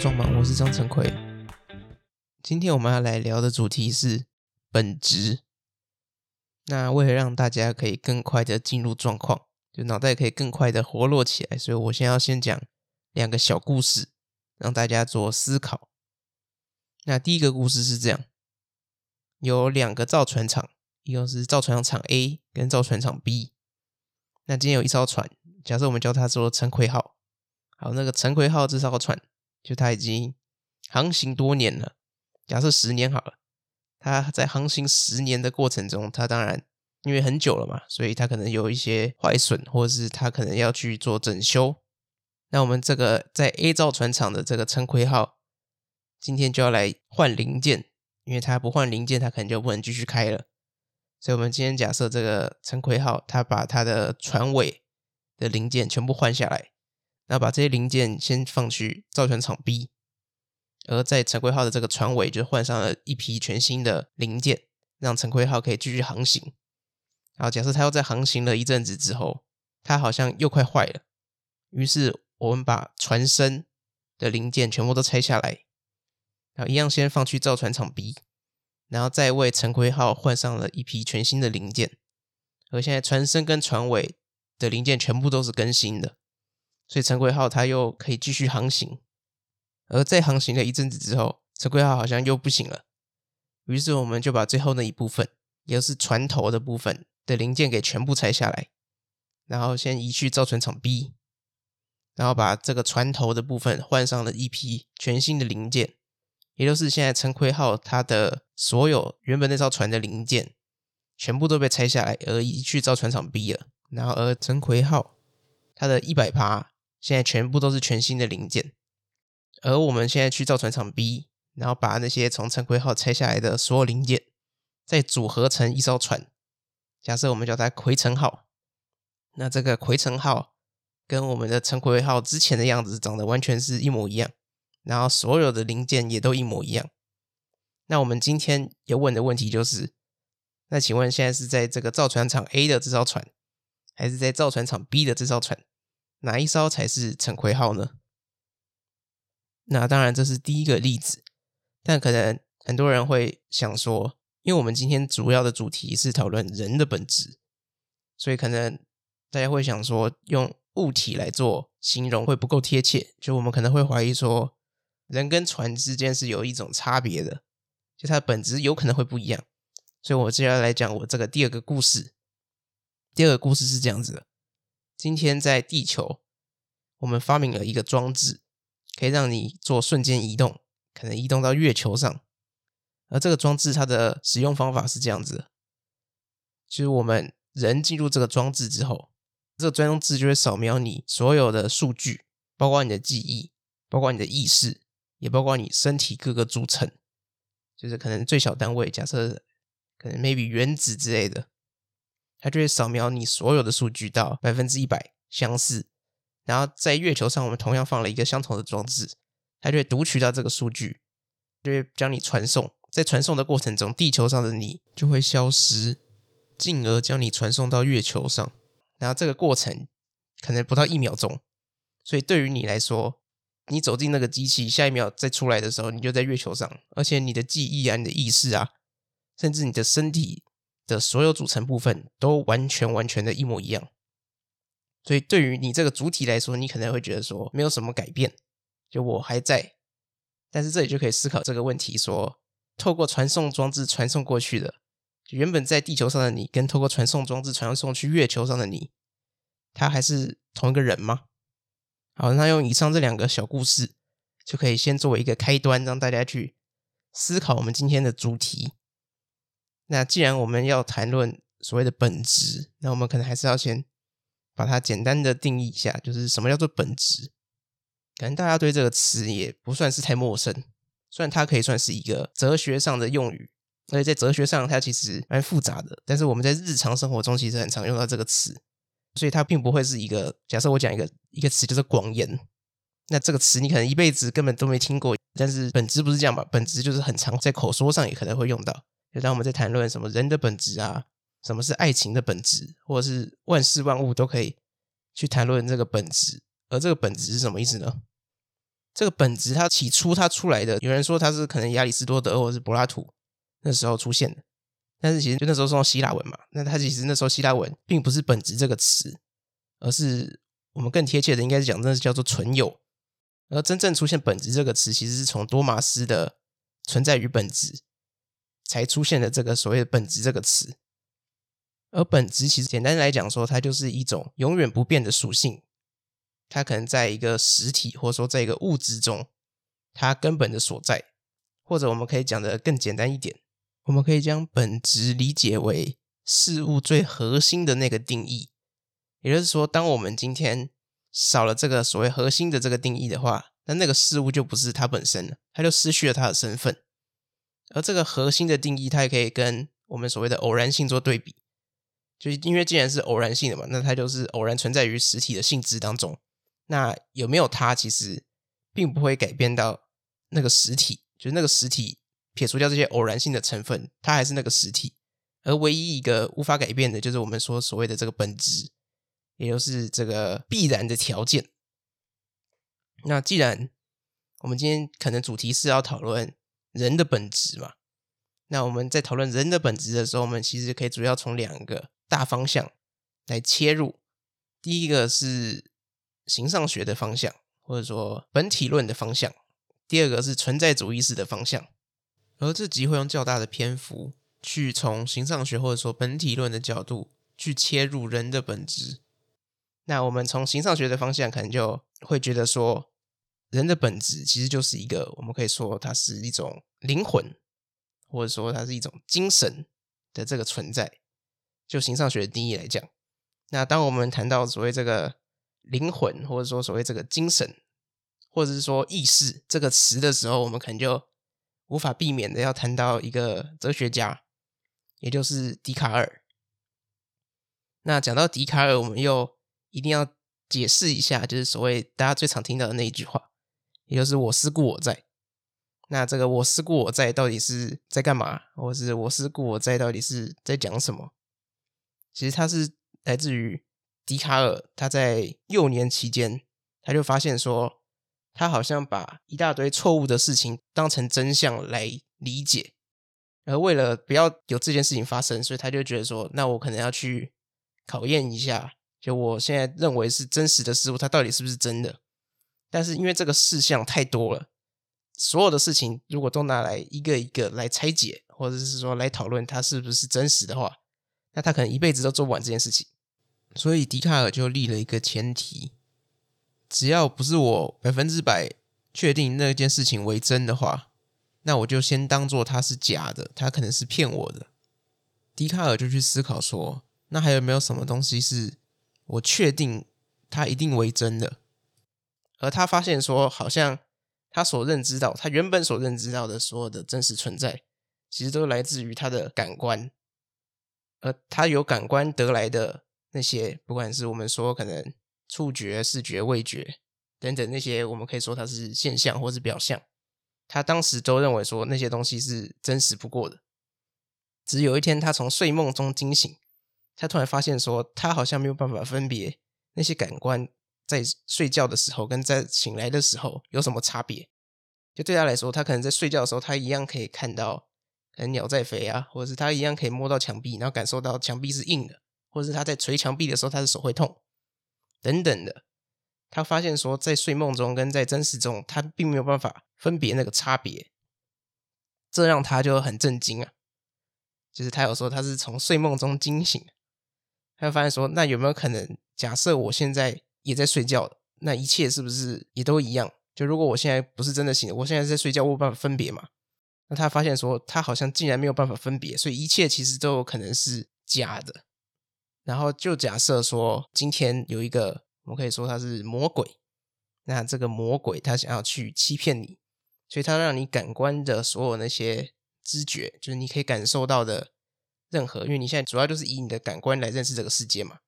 装忙，我是张成奎。今天我们要来聊的主题是本质。那为了让大家可以更快的进入状况，就脑袋可以更快的活络起来，所以我先要先讲两个小故事，让大家做思考。那第一个故事是这样：有两个造船厂，一个是造船厂 A 跟造船厂 B。那今天有一艘船，假设我们叫它做陈奎号。好，那个陈奎号这艘船，就它已经航行多年了。假设十年好了，它在航行十年的过程中，它当然因为很久了嘛，所以它可能有一些坏损，或者是它可能要去做整修。那我们这个在 A 造船厂的这个陈奎号，今天就要来换零件，因为它不换零件，它可能就不能继续开了。所以，我们今天假设这个陈奎号，它把它的船尾的零件全部换下来，那把这些零件先放去造船厂 B。而在陈奎号的这个船尾就换上了一批全新的零件，让陈奎号可以继续航行。然后假设它又在航行了一阵子之后，它好像又快坏了，于是我们把船身的零件全部都拆下来，然后一样先放去造船厂 B，然后再为陈奎号换上了一批全新的零件。而现在船身跟船尾的零件全部都是更新的，所以陈奎号它又可以继续航行。而在航行了一阵子之后，陈奎号好像又不行了，于是我们就把最后那一部分，也就是船头的部分的零件给全部拆下来，然后先移去造船厂 B，然后把这个船头的部分换上了一批全新的零件，也就是现在陈奎号它的所有原本那艘船的零件，全部都被拆下来而移去造船厂 B 了，然后而陈奎号它的一百趴现在全部都是全新的零件。而我们现在去造船厂 B，然后把那些从陈奎号拆下来的所有零件，再组合成一艘船。假设我们叫它奎陈号，那这个奎陈号跟我们的陈奎号之前的样子长得完全是一模一样，然后所有的零件也都一模一样。那我们今天要问的问题就是：那请问现在是在这个造船厂 A 的这艘船，还是在造船厂 B 的这艘船，哪一艘才是陈奎号呢？那当然，这是第一个例子，但可能很多人会想说，因为我们今天主要的主题是讨论人的本质，所以可能大家会想说，用物体来做形容会不够贴切，就我们可能会怀疑说，人跟船之间是有一种差别的，就它的本质有可能会不一样。所以我接下来讲我这个第二个故事。第二个故事是这样子的：今天在地球，我们发明了一个装置。可以让你做瞬间移动，可能移动到月球上。而这个装置它的使用方法是这样子的：就是我们人进入这个装置之后，这个装置就会扫描你所有的数据，包括你的记忆，包括你的意识，也包括你身体各个组成。就是可能最小单位，假设可能 maybe 原子之类的，它就会扫描你所有的数据到百分之一百相似。然后在月球上，我们同样放了一个相同的装置，它就会读取到这个数据，就会将你传送。在传送的过程中，地球上的你就会消失，进而将你传送到月球上。然后这个过程可能不到一秒钟，所以对于你来说，你走进那个机器，下一秒再出来的时候，你就在月球上，而且你的记忆啊、你的意识啊，甚至你的身体的所有组成部分，都完全完全的一模一样。所以，对于你这个主体来说，你可能会觉得说没有什么改变，就我还在。但是这里就可以思考这个问题：说，透过传送装置传送过去的，原本在地球上的你，跟透过传送装置传送去月球上的你，他还是同一个人吗？好，那用以上这两个小故事，就可以先作为一个开端，让大家去思考我们今天的主题。那既然我们要谈论所谓的本质，那我们可能还是要先。把它简单的定义一下，就是什么叫做本质？可能大家对这个词也不算是太陌生，虽然它可以算是一个哲学上的用语，而且在哲学上它其实蛮复杂的。但是我们在日常生活中其实很常用到这个词，所以它并不会是一个。假设我讲一个一个词就是广言，那这个词你可能一辈子根本都没听过。但是本质不是这样吧？本质就是很常在口说上也可能会用到。就当我们在谈论什么人的本质啊。什么是爱情的本质，或者是万事万物都可以去谈论这个本质，而这个本质是什么意思呢？这个本质它起初它出来的，有人说它是可能亚里士多德或者是柏拉图那时候出现的，但是其实就那时候是用希腊文嘛，那它其实那时候希腊文并不是本质这个词，而是我们更贴切的应该是讲那是叫做存有，而真正出现本质这个词，其实是从多玛斯的存在与本质才出现的这个所谓的本质这个词，而本质其实简单来讲说，它就是一种永远不变的属性。它可能在一个实体，或者说在一个物质中，它根本的所在，或者我们可以讲的更简单一点，我们可以将本质理解为事物最核心的那个定义。也就是说，当我们今天少了这个所谓核心的这个定义的话，那那个事物就不是它本身了，它就失去了它的身份。而这个核心的定义，它也可以跟我们所谓的偶然性做对比，就是因为既然是偶然性的嘛，那它就是偶然存在于实体的性质当中。那有没有它，其实并不会改变到那个实体，就是那个实体撇除掉这些偶然性的成分，它还是那个实体。而唯一一个无法改变的，就是我们说所谓的这个本质，也就是这个必然的条件。那既然我们今天可能主题是要讨论人的本质嘛，那我们在讨论人的本质的时候，我们其实可以主要从两个大方向来切入。第一个是。形上学的方向，或者说本体论的方向；第二个是存在主义式的方向。而这集会用较大的篇幅去从形上学或者说本体论的角度去切入人的本质。那我们从形上学的方向，可能就会觉得说，人的本质其实就是一个，我们可以说它是一种灵魂，或者说它是一种精神的这个存在。就形上学的定义来讲，那当我们谈到所谓这个。灵魂，或者说所谓这个精神，或者是说意识这个词的时候，我们可能就无法避免的要谈到一个哲学家，也就是笛卡尔。那讲到笛卡尔，我们又一定要解释一下，就是所谓大家最常听到的那一句话，也就是“我思故我在”。那这个“我思故我在”到底是在干嘛？或是“我思故我在”到底是在讲什么？其实它是来自于。笛卡尔他在幼年期间，他就发现说，他好像把一大堆错误的事情当成真相来理解，而为了不要有这件事情发生，所以他就觉得说，那我可能要去考验一下，就我现在认为是真实的事物，它到底是不是真的？但是因为这个事项太多了，所有的事情如果都拿来一个一个来拆解，或者是说来讨论它是不是真实的话，那他可能一辈子都做不完这件事情。所以笛卡尔就立了一个前提：只要不是我百分之百确定那件事情为真的话，那我就先当做它是假的，它可能是骗我的。笛卡尔就去思考说：那还有没有什么东西是我确定它一定为真的？而他发现说，好像他所认知到，他原本所认知到的所有的真实存在，其实都来自于他的感官，而他有感官得来的。那些不管是我们说可能触觉、视觉、味觉等等那些，我们可以说它是现象或是表象，他当时都认为说那些东西是真实不过的。只有一天，他从睡梦中惊醒，他突然发现说，他好像没有办法分别那些感官在睡觉的时候跟在醒来的时候有什么差别。就对他来说，他可能在睡觉的时候，他一样可以看到可能鸟在飞啊，或者是他一样可以摸到墙壁，然后感受到墙壁是硬的。或者是他在捶墙壁的时候，他的手会痛，等等的。他发现说，在睡梦中跟在真实中，他并没有办法分别那个差别，这让他就很震惊啊。就是他有说他是从睡梦中惊醒，他就发现说，那有没有可能，假设我现在也在睡觉，那一切是不是也都一样？就如果我现在不是真的醒，我现在在睡觉，我有办法分别嘛？那他发现说，他好像竟然没有办法分别，所以一切其实都有可能是假的。然后就假设说，今天有一个，我们可以说他是魔鬼。那这个魔鬼他想要去欺骗你，所以他让你感官的所有那些知觉，就是你可以感受到的任何，因为你现在主要就是以你的感官来认识这个世界嘛。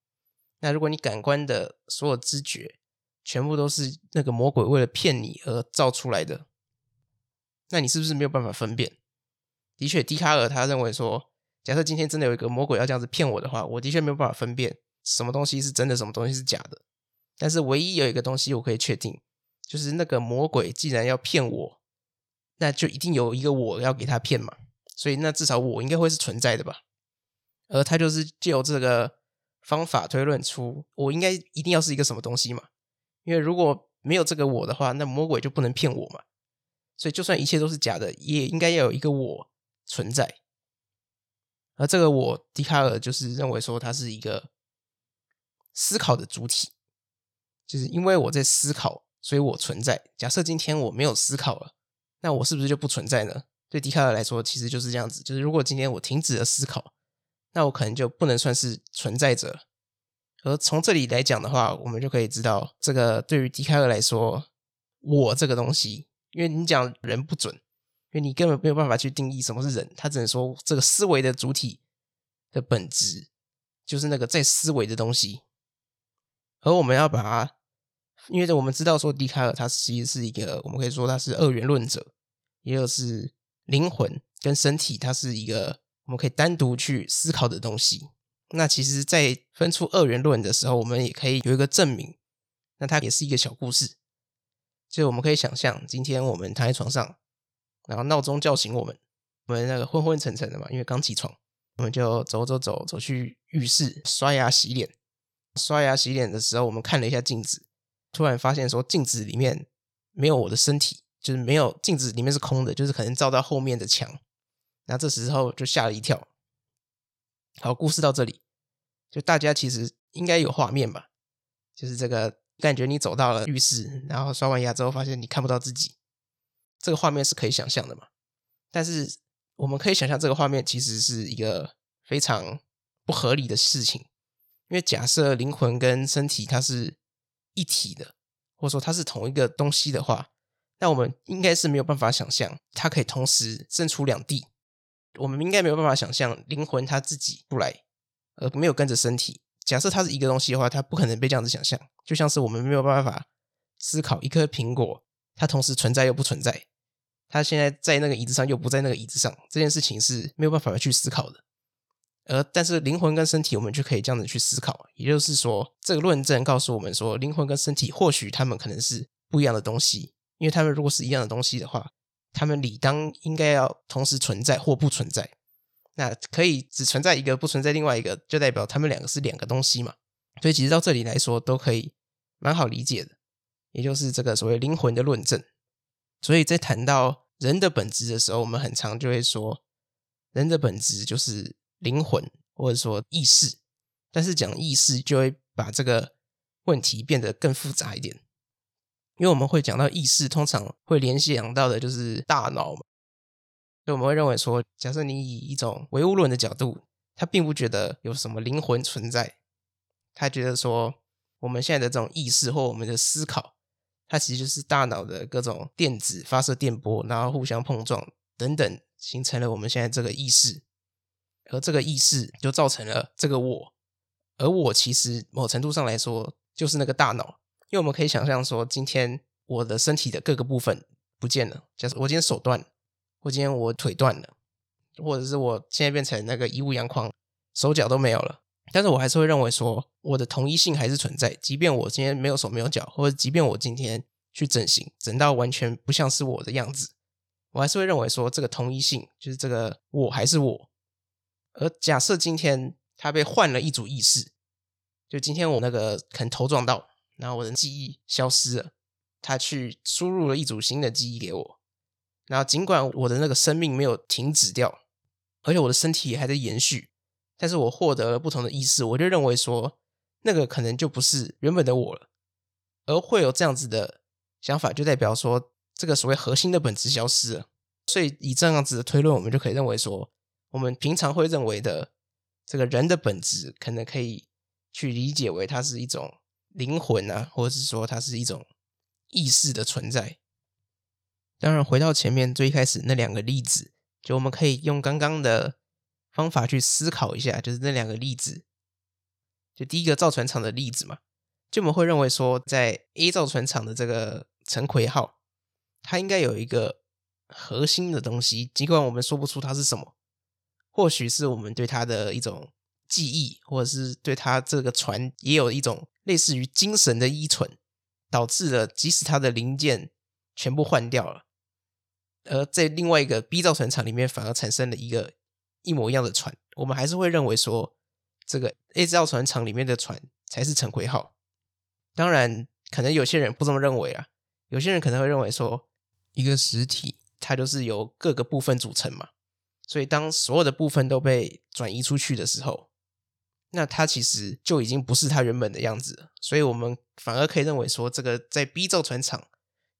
那如果你感官的所有知觉全部都是那个魔鬼为了骗你而造出来的，那你是不是没有办法分辨？的确，笛卡尔他认为说。假设今天真的有一个魔鬼要这样子骗我的话，我的确没有办法分辨什么东西是真的，什么东西是假的。但是唯一有一个东西我可以确定，就是那个魔鬼既然要骗我，那就一定有一个我要给他骗嘛，所以那至少我应该会是存在的吧。而他就是借由这个方法推论出我应该一定要是一个什么东西嘛，因为如果没有这个我的话，那魔鬼就不能骗我嘛。所以就算一切都是假的，也应该要有一个我存在。而这个我，笛卡尔就是认为说，它是一个思考的主体，就是因为我在思考，所以我存在。假设今天我没有思考了，那我是不是就不存在呢？对笛卡尔来说，其实就是这样子。就是如果今天我停止了思考，那我可能就不能算是存在者。而从这里来讲的话，我们就可以知道，这个对于笛卡尔来说，我这个东西，因为你讲人不准。因为你根本没有办法去定义什么是人，他只能说这个思维的主体的本质就是那个在思维的东西，而我们要把它，因为我们知道说笛卡尔他其实是一个，我们可以说他是二元论者，也就是灵魂跟身体，它是一个我们可以单独去思考的东西。那其实，在分出二元论的时候，我们也可以有一个证明，那它也是一个小故事，就我们可以想象，今天我们躺在床上。然后闹钟叫醒我们，我们那个昏昏沉沉的嘛，因为刚起床，我们就走走走走去浴室刷牙洗脸。刷牙洗脸的时候，我们看了一下镜子，突然发现说镜子里面没有我的身体，就是没有镜子里面是空的，就是可能照到后面的墙。那这时候就吓了一跳。好，故事到这里，就大家其实应该有画面吧？就是这个感觉，你走到了浴室，然后刷完牙之后，发现你看不到自己。这个画面是可以想象的嘛？但是我们可以想象，这个画面其实是一个非常不合理的事情，因为假设灵魂跟身体它是一体的，或者说它是同一个东西的话，那我们应该是没有办法想象它可以同时身处两地。我们应该没有办法想象灵魂它自己出来，而没有跟着身体。假设它是一个东西的话，它不可能被这样子想象，就像是我们没有办法思考一颗苹果，它同时存在又不存在。它现在在那个椅子上，又不在那个椅子上，这件事情是没有办法去思考的。而但是灵魂跟身体，我们就可以这样子去思考。也就是说，这个论证告诉我们说，灵魂跟身体或许他们可能是不一样的东西，因为他们如果是一样的东西的话，他们理当应该要同时存在或不存在。那可以只存在一个，不存在另外一个，就代表他们两个是两个东西嘛。所以其实到这里来说，都可以蛮好理解的，也就是这个所谓灵魂的论证。所以在谈到人的本质的时候，我们很常就会说，人的本质就是灵魂，或者说意识。但是讲意识，就会把这个问题变得更复杂一点，因为我们会讲到意识，通常会联想到的就是大脑嘛。所以我们会认为说，假设你以一种唯物论的角度，他并不觉得有什么灵魂存在，他觉得说，我们现在的这种意识或我们的思考。它其实就是大脑的各种电子发射电波，然后互相碰撞等等，形成了我们现在这个意识。而这个意识就造成了这个我，而我其实某程度上来说就是那个大脑。因为我们可以想象说，今天我的身体的各个部分不见了，假设我今天手断，或今天我腿断了，或者是我现在变成那个一物阳光，手脚都没有了。但是我还是会认为说，我的同一性还是存在，即便我今天没有手没有脚，或者即便我今天去整形，整到完全不像是我的样子，我还是会认为说，这个同一性就是这个我还是我。而假设今天他被换了一组意识，就今天我那个可能头撞到，然后我的记忆消失了，他去输入了一组新的记忆给我，然后尽管我的那个生命没有停止掉，而且我的身体还在延续。但是我获得了不同的意识，我就认为说，那个可能就不是原本的我了，而会有这样子的想法，就代表说，这个所谓核心的本质消失了。所以以这样子的推论，我们就可以认为说，我们平常会认为的这个人的本质，可能可以去理解为它是一种灵魂啊，或者是说它是一种意识的存在。当然，回到前面最开始那两个例子，就我们可以用刚刚的。方法去思考一下，就是那两个例子，就第一个造船厂的例子嘛，就我们会认为说，在 A 造船厂的这个陈奎号，它应该有一个核心的东西，尽管我们说不出它是什么，或许是我们对它的一种记忆，或者是对他这个船也有一种类似于精神的依存，导致了即使他的零件全部换掉了，而在另外一个 B 造船厂里面反而产生了一个一模一样的船，我们还是会认为说这个 A 造船厂里面的船才是陈奎号。当然，可能有些人不这么认为啊，有些人可能会认为说一个实体它就是由各个部分组成嘛，所以当所有的部分都被转移出去的时候。那它其实就已经不是它原本的样子了，所以我们反而可以认为说，这个在 B 造船厂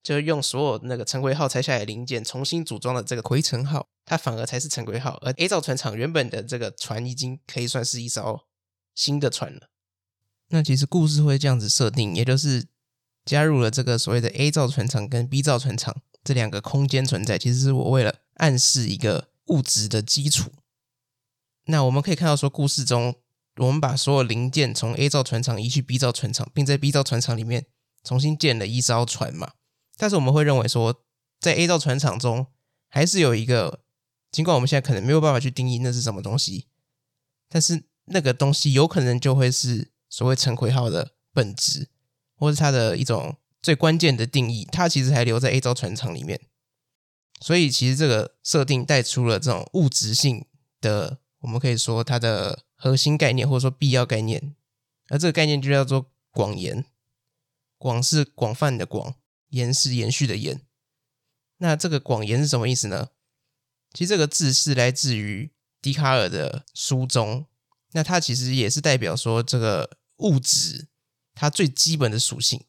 就用所有那个陈规号拆下来的零件重新组装的这个魁陈号，它反而才是陈规号，而 A 造船厂原本的这个船已经可以算是一艘新的船了。那其实故事会这样子设定，也就是加入了这个所谓的 A 造船厂跟 B 造船厂这两个空间存在，其实是我为了暗示一个物质的基础。那我们可以看到说，故事中。我们把所有零件从 A 造船厂移去 B 造船厂，并在 B 造船厂里面重新建了一艘船嘛。但是我们会认为说，在 A 造船厂中还是有一个，尽管我们现在可能没有办法去定义那是什么东西，但是那个东西有可能就会是所谓陈奎号的本质，或是它的一种最关键的定义。它其实还留在 A 造船厂里面，所以其实这个设定带出了这种物质性的，我们可以说它的。核心概念或者说必要概念，而这个概念就叫做广延。广是广泛的广，延是延续的延。那这个广延是什么意思呢？其实这个字是来自于笛卡尔的书中。那它其实也是代表说这个物质它最基本的属性，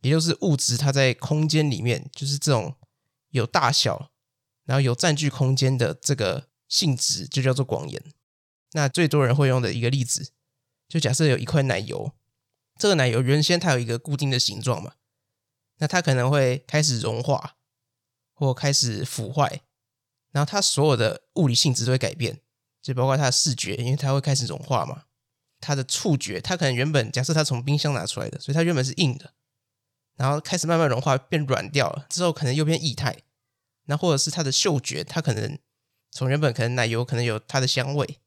也就是物质它在空间里面就是这种有大小，然后有占据空间的这个性质，就叫做广延。那最多人会用的一个例子，就假设有一块奶油，这个奶油原先它有一个固定的形状嘛，那它可能会开始融化或开始腐坏，然后它所有的物理性质都会改变，就包括它的视觉，因为它会开始融化嘛，它的触觉，它可能原本假设它从冰箱拿出来的，所以它原本是硬的，然后开始慢慢融化变软掉了，之后可能又变液态，那或者是它的嗅觉，它可能从原本可能奶油可能有它的香味。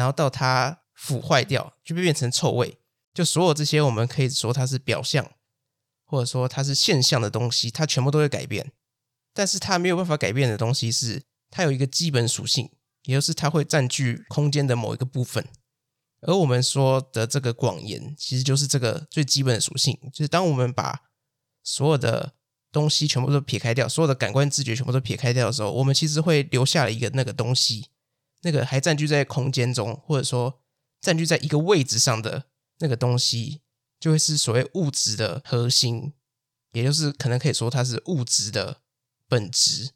然后到它腐坏掉，就会变成臭味。就所有这些，我们可以说它是表象，或者说它是现象的东西，它全部都会改变。但是它没有办法改变的东西是，它有一个基本属性，也就是它会占据空间的某一个部分。而我们说的这个广延，其实就是这个最基本的属性，就是当我们把所有的东西全部都撇开掉，所有的感官知觉全部都撇开掉的时候，我们其实会留下了一个那个东西。那个还占据在空间中，或者说占据在一个位置上的那个东西，就会是所谓物质的核心，也就是可能可以说它是物质的本质。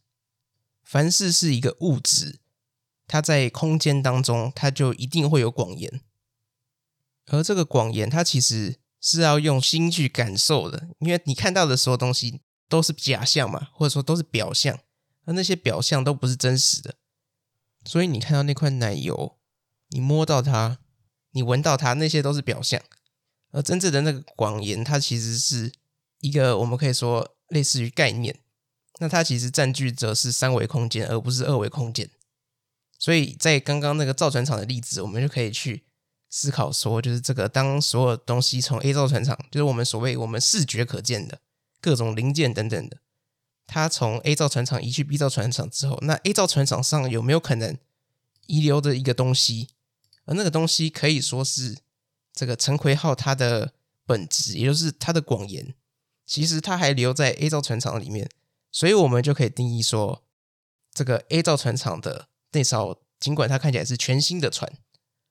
凡是是一个物质，它在空间当中，它就一定会有广延。而这个广延，它其实是要用心去感受的，因为你看到的所有东西都是假象嘛，或者说都是表象，而那些表象都不是真实的。所以你看到那块奶油，你摸到它，你闻到它，那些都是表象，而真正的那个广延，它其实是一个我们可以说类似于概念，那它其实占据着是三维空间，而不是二维空间。所以在刚刚那个造船厂的例子，我们就可以去思考说，就是这个当所有东西从 A 造船厂，就是我们所谓我们视觉可见的各种零件等等的。它从 A 造船厂移去 B 造船厂之后，那 A 造船厂上有没有可能遗留的一个东西？而那个东西可以说是这个陈奎号它的本质，也就是它的广延。其实它还留在 A 造船厂里面，所以我们就可以定义说，这个 A 造船厂的那艘，尽管它看起来是全新的船，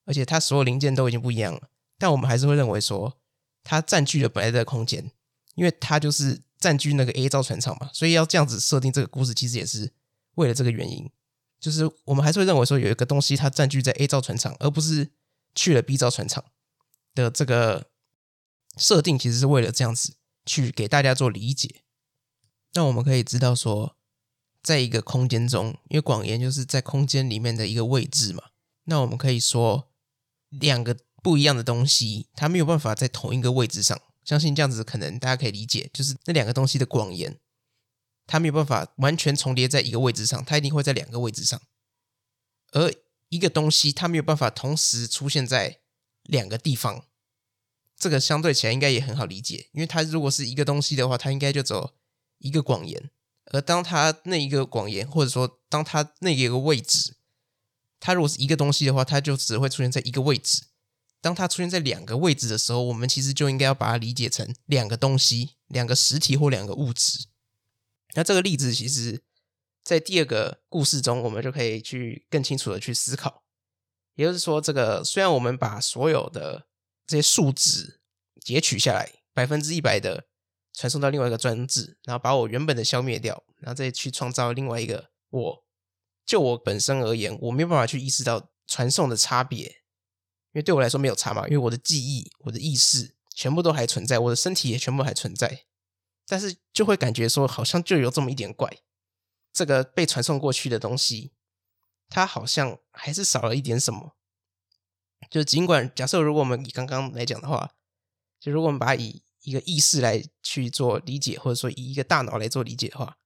而且它所有零件都已经不一样了，但我们还是会认为说，它占据了本来的空间，因为它就是。占据那个 A 造船厂嘛，所以要这样子设定这个故事，其实也是为了这个原因。就是我们还是会认为说，有一个东西它占据在 A 造船厂，而不是去了 B 造船厂的这个设定，其实是为了这样子去给大家做理解。那我们可以知道说，在一个空间中，因为广延就是在空间里面的一个位置嘛，那我们可以说两个不一样的东西，它没有办法在同一个位置上。相信这样子可能大家可以理解，就是那两个东西的广延，它没有办法完全重叠在一个位置上，它一定会在两个位置上。而一个东西它没有办法同时出现在两个地方，这个相对起来应该也很好理解，因为它如果是一个东西的话，它应该就走一个广延，而当它那一个广延，或者说当它那一个位置，它如果是一个东西的话，它就只会出现在一个位置。当它出现在两个位置的时候，我们其实就应该要把它理解成两个东西、两个实体或两个物质。那这个例子其实，在第二个故事中，我们就可以去更清楚的去思考。也就是说，这个虽然我们把所有的这些数值截取下来，百分之一百的传送到另外一个装置，然后把我原本的消灭掉，然后再去创造另外一个我。就我本身而言，我没有办法去意识到传送的差别，因为对我来说没有差嘛，因为我的记忆、我的意识全部都还存在，我的身体也全部还存在，但是就会感觉说，好像就有这么一点怪，这个被传送过去的东西。它好像还是少了一点什么，就尽管假设如果我们以刚刚来讲的话，就如果我们把以一个意识来去做理解，或者说以一个大脑来做理解的话，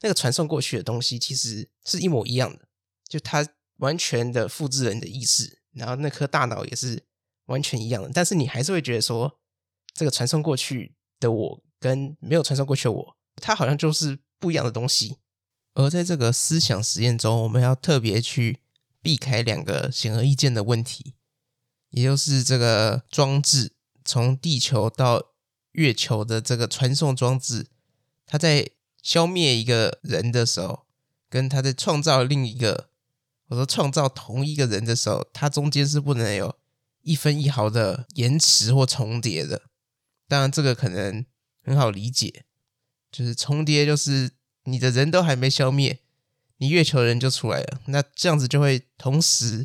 那个传送过去的东西其实是一模一样的，就它完全的复制人的意识，然后那颗大脑也是完全一样的，但是你还是会觉得说，这个传送过去的我跟没有传送过去的我，它好像就是不一样的东西。而在这个思想实验中，我们要特别去避开两个显而易见的问题，也就是这个装置从地球到月球的这个传送装置，它在消灭一个人的时候，跟它在创造另一个，我说创造同一个人的时候，它中间是不能有一分一毫的延迟或重叠的。当然，这个可能很好理解，就是重叠就是。你的人都还没消灭，你月球人就出来了，那这样子就会同时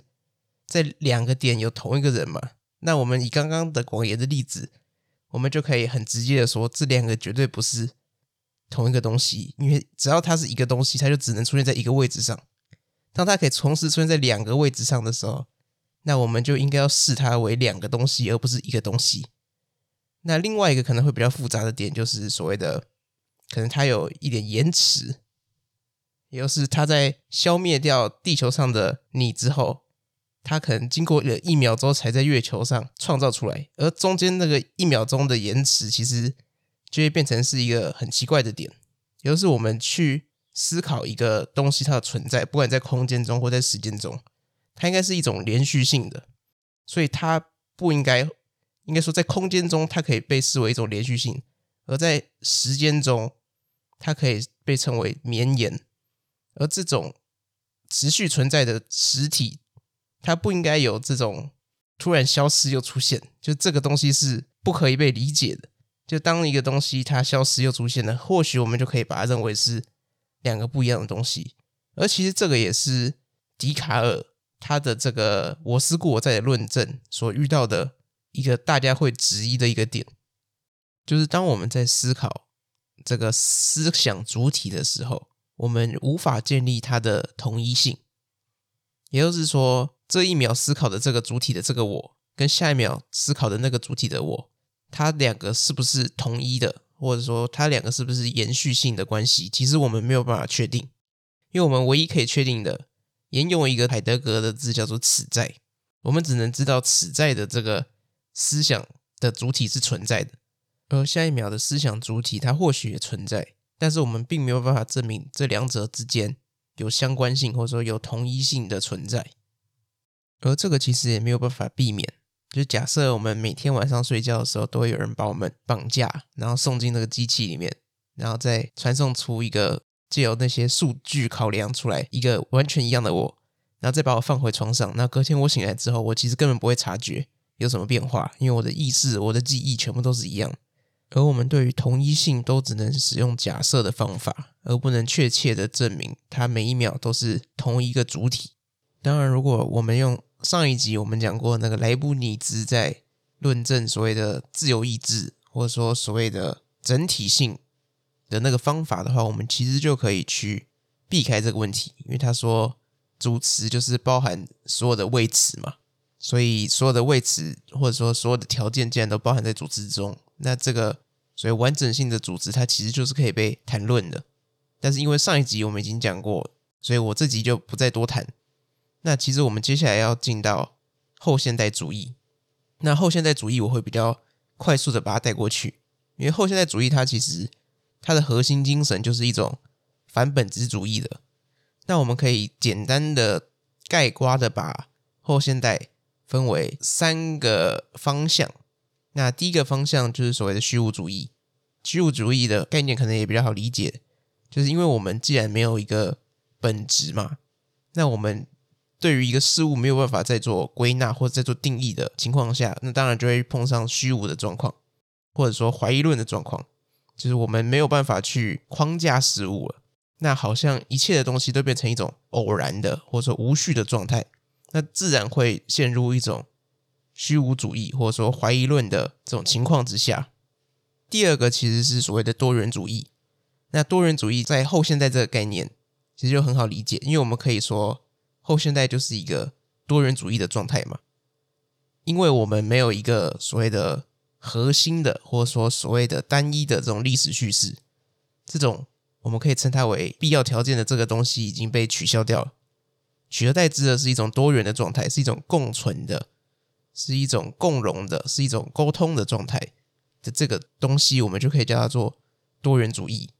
在两个点有同一个人嘛？那我们以刚刚的广延的例子，我们就可以很直接的说，这两个绝对不是同一个东西，因为只要它是一个东西，它就只能出现在一个位置上。当它可以同时出现在两个位置上的时候，那我们就应该要视它为两个东西，而不是一个东西。那另外一个可能会比较复杂的点，就是所谓的。可能它有一点延迟，也就是它在消灭掉地球上的你之后，它可能经过了一秒钟才在月球上创造出来，而中间那个一秒钟的延迟，其实就会变成是一个很奇怪的点，也就是我们去思考一个东西它的存在，不管在空间中或在时间中，它应该是一种连续性的，所以它不应该，应该说在空间中它可以被视为一种连续性。而在时间中，它可以被称为绵延，而这种持续存在的实体，它不应该有这种突然消失又出现，就这个东西是不可以被理解的。就当一个东西它消失又出现了，或许我们就可以把它认为是两个不一样的东西。而其实这个也是笛卡尔他的这个“我思故我在”的论证所遇到的一个大家会质疑的一个点。就是当我们在思考这个思想主体的时候，我们无法建立它的同一性。也就是说，这一秒思考的这个主体的这个我，跟下一秒思考的那个主体的我，它两个是不是同一的，或者说它两个是不是延续性的关系？其实我们没有办法确定，因为我们唯一可以确定的，沿用一个海德格的字叫做“此在”，我们只能知道“此在”的这个思想的主体是存在的。而下一秒的思想主体，它或许也存在，但是我们并没有办法证明这两者之间有相关性，或者说有同一性的存在。而这个其实也没有办法避免。就假设我们每天晚上睡觉的时候，都会有人把我们绑架，然后送进那个机器里面，然后再传送出一个借由那些数据考量出来一个完全一样的我，然后再把我放回床上。那隔天我醒来之后，我其实根本不会察觉有什么变化，因为我的意识、我的记忆全部都是一样。而我们对于同一性都只能使用假设的方法，而不能确切的证明它每一秒都是同一个主体。当然，如果我们用上一集我们讲过那个莱布尼兹在论证所谓的自由意志，或者说所谓的整体性的那个方法的话，我们其实就可以去避开这个问题，因为他说主词就是包含所有的谓词嘛，所以所有的谓词或者说所有的条件既然都包含在组词中。那这个所以完整性的组织，它其实就是可以被谈论的。但是因为上一集我们已经讲过，所以我这集就不再多谈。那其实我们接下来要进到后现代主义。那后现代主义我会比较快速的把它带过去，因为后现代主义它其实它的核心精神就是一种反本质主义的。那我们可以简单的概括的把后现代分为三个方向。那第一个方向就是所谓的虚无主义。虚无主义的概念可能也比较好理解，就是因为我们既然没有一个本质嘛，那我们对于一个事物没有办法再做归纳或者再做定义的情况下，那当然就会碰上虚无的状况，或者说怀疑论的状况，就是我们没有办法去框架事物了。那好像一切的东西都变成一种偶然的或者说无序的状态，那自然会陷入一种虚无主义或者说怀疑论的这种情况之下。第二个其实是所谓的多元主义。那多元主义在后现代这个概念其实就很好理解，因为我们可以说后现代就是一个多元主义的状态嘛，因为我们没有一个所谓的核心的或者说所谓的单一的这种历史叙事，这种。我们可以称它为必要条件的这个东西已经被取消掉了，取而代之的是一种多元的状态，是一种共存的，是一种共融的，是一种沟通的状态的这个东西，我们就可以叫它做多元主义。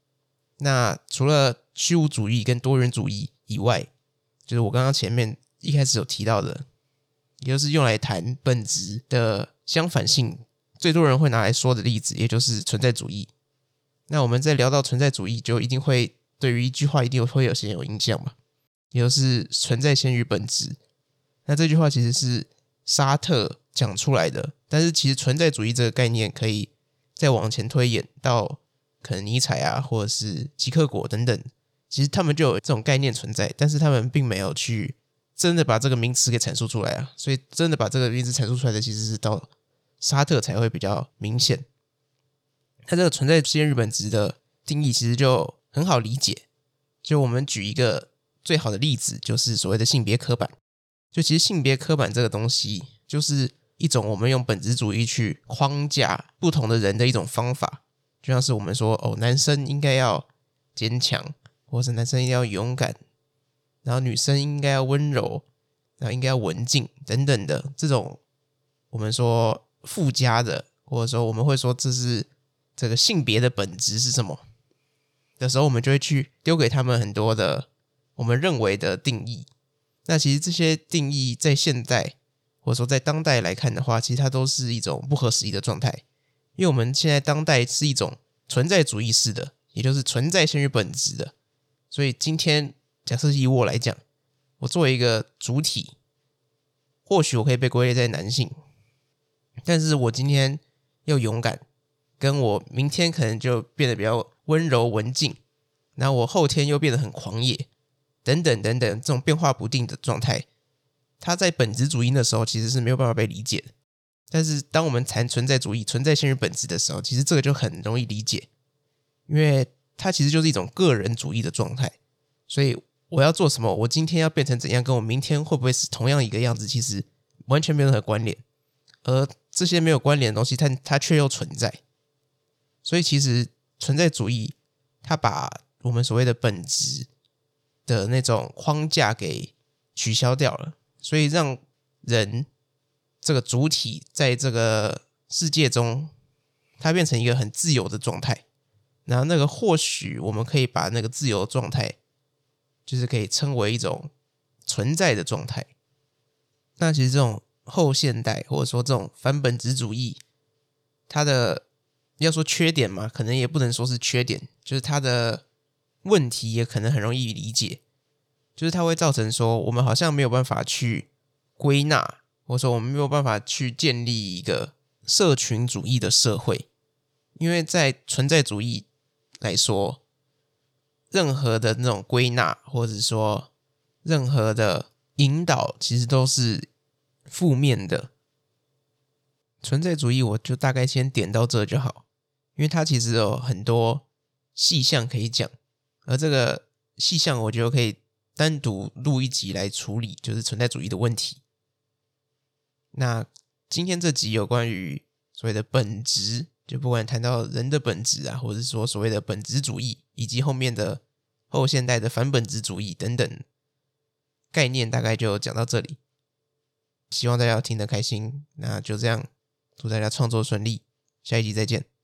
那除了虚无主义跟多元主义以外，就是我刚刚前面一开始有提到的，也就是用来谈本质的相反性，最多人会拿来说的例子，也就是存在主义。那我们在聊到存在主义，就一定会对于一句话一定会有先有印象嘛，也就是存在先于本质。那这句话其实是沙特讲出来的，但是其实存在主义这个概念可以再往前推演到可能尼采啊，或者是吉克果等等，其实他们就有这种概念存在，但是他们并没有去真的把这个名词给阐述出来啊。所以真的把这个名词阐述出来的，其实是到沙特才会比较明显。它这个存在先于本质的定义其实就很好理解，就我们举一个最好的例子，就是所谓的性别刻板。就其实性别刻板这个东西，就是一种我们用本质主义去框架不同的人的一种方法。就像是我们说，哦，男生应该要坚强，或者男生一定要勇敢，然后女生应该要温柔，然后应该要文静等等的这种，我们说附加的，或者说我们会说这是。这个性别的本质是什么？的时候，我们就会去丢给他们很多的我们认为的定义。那其实这些定义在现代或者说在当代来看的话，其实它都是一种不合时宜的状态。因为我们现在当代是一种存在主义式的，也就是存在先于本质的。所以今天假设以我来讲，我作为一个主体，或许我可以被归类在男性，但是我今天要勇敢。跟我明天可能就变得比较温柔文静，然后我后天又变得很狂野，等等等等，这种变化不定的状态，它在本质主义的时候其实是没有办法被理解的。但是当我们谈存在主义，存在先于本质的时候，其实这个就很容易理解，因为它其实就是一种个人主义的状态。所以我要做什么，我今天要变成怎样，跟我明天会不会是同样一个样子，其实完全没有任何关联。而这些没有关联的东西，它它却又存在。所以，其实存在主义，它把我们所谓的本质的那种框架给取消掉了，所以让人这个主体在这个世界中，它变成一个很自由的状态。然后，那个或许我们可以把那个自由状态，就是可以称为一种存在的状态。那其实这种后现代或者说这种反本质主义，它的要说缺点嘛，可能也不能说是缺点，就是它的问题也可能很容易理解，就是它会造成说我们好像没有办法去归纳，或者说我们没有办法去建立一个社群主义的社会，因为在存在主义来说，任何的那种归纳或者说任何的引导，其实都是负面的。存在主义，我就大概先点到这就好。因为它其实有很多细项可以讲，而这个细项我觉得可以单独录一集来处理，就是存在主义的问题。那今天这集有关于所谓的本质，就不管谈到人的本质啊，或者是说所谓的本质主义，以及后面的后现代的反本质主义等等概念，大概就讲到这里。希望大家听得开心，那就这样，祝大家创作顺利。下一集再见。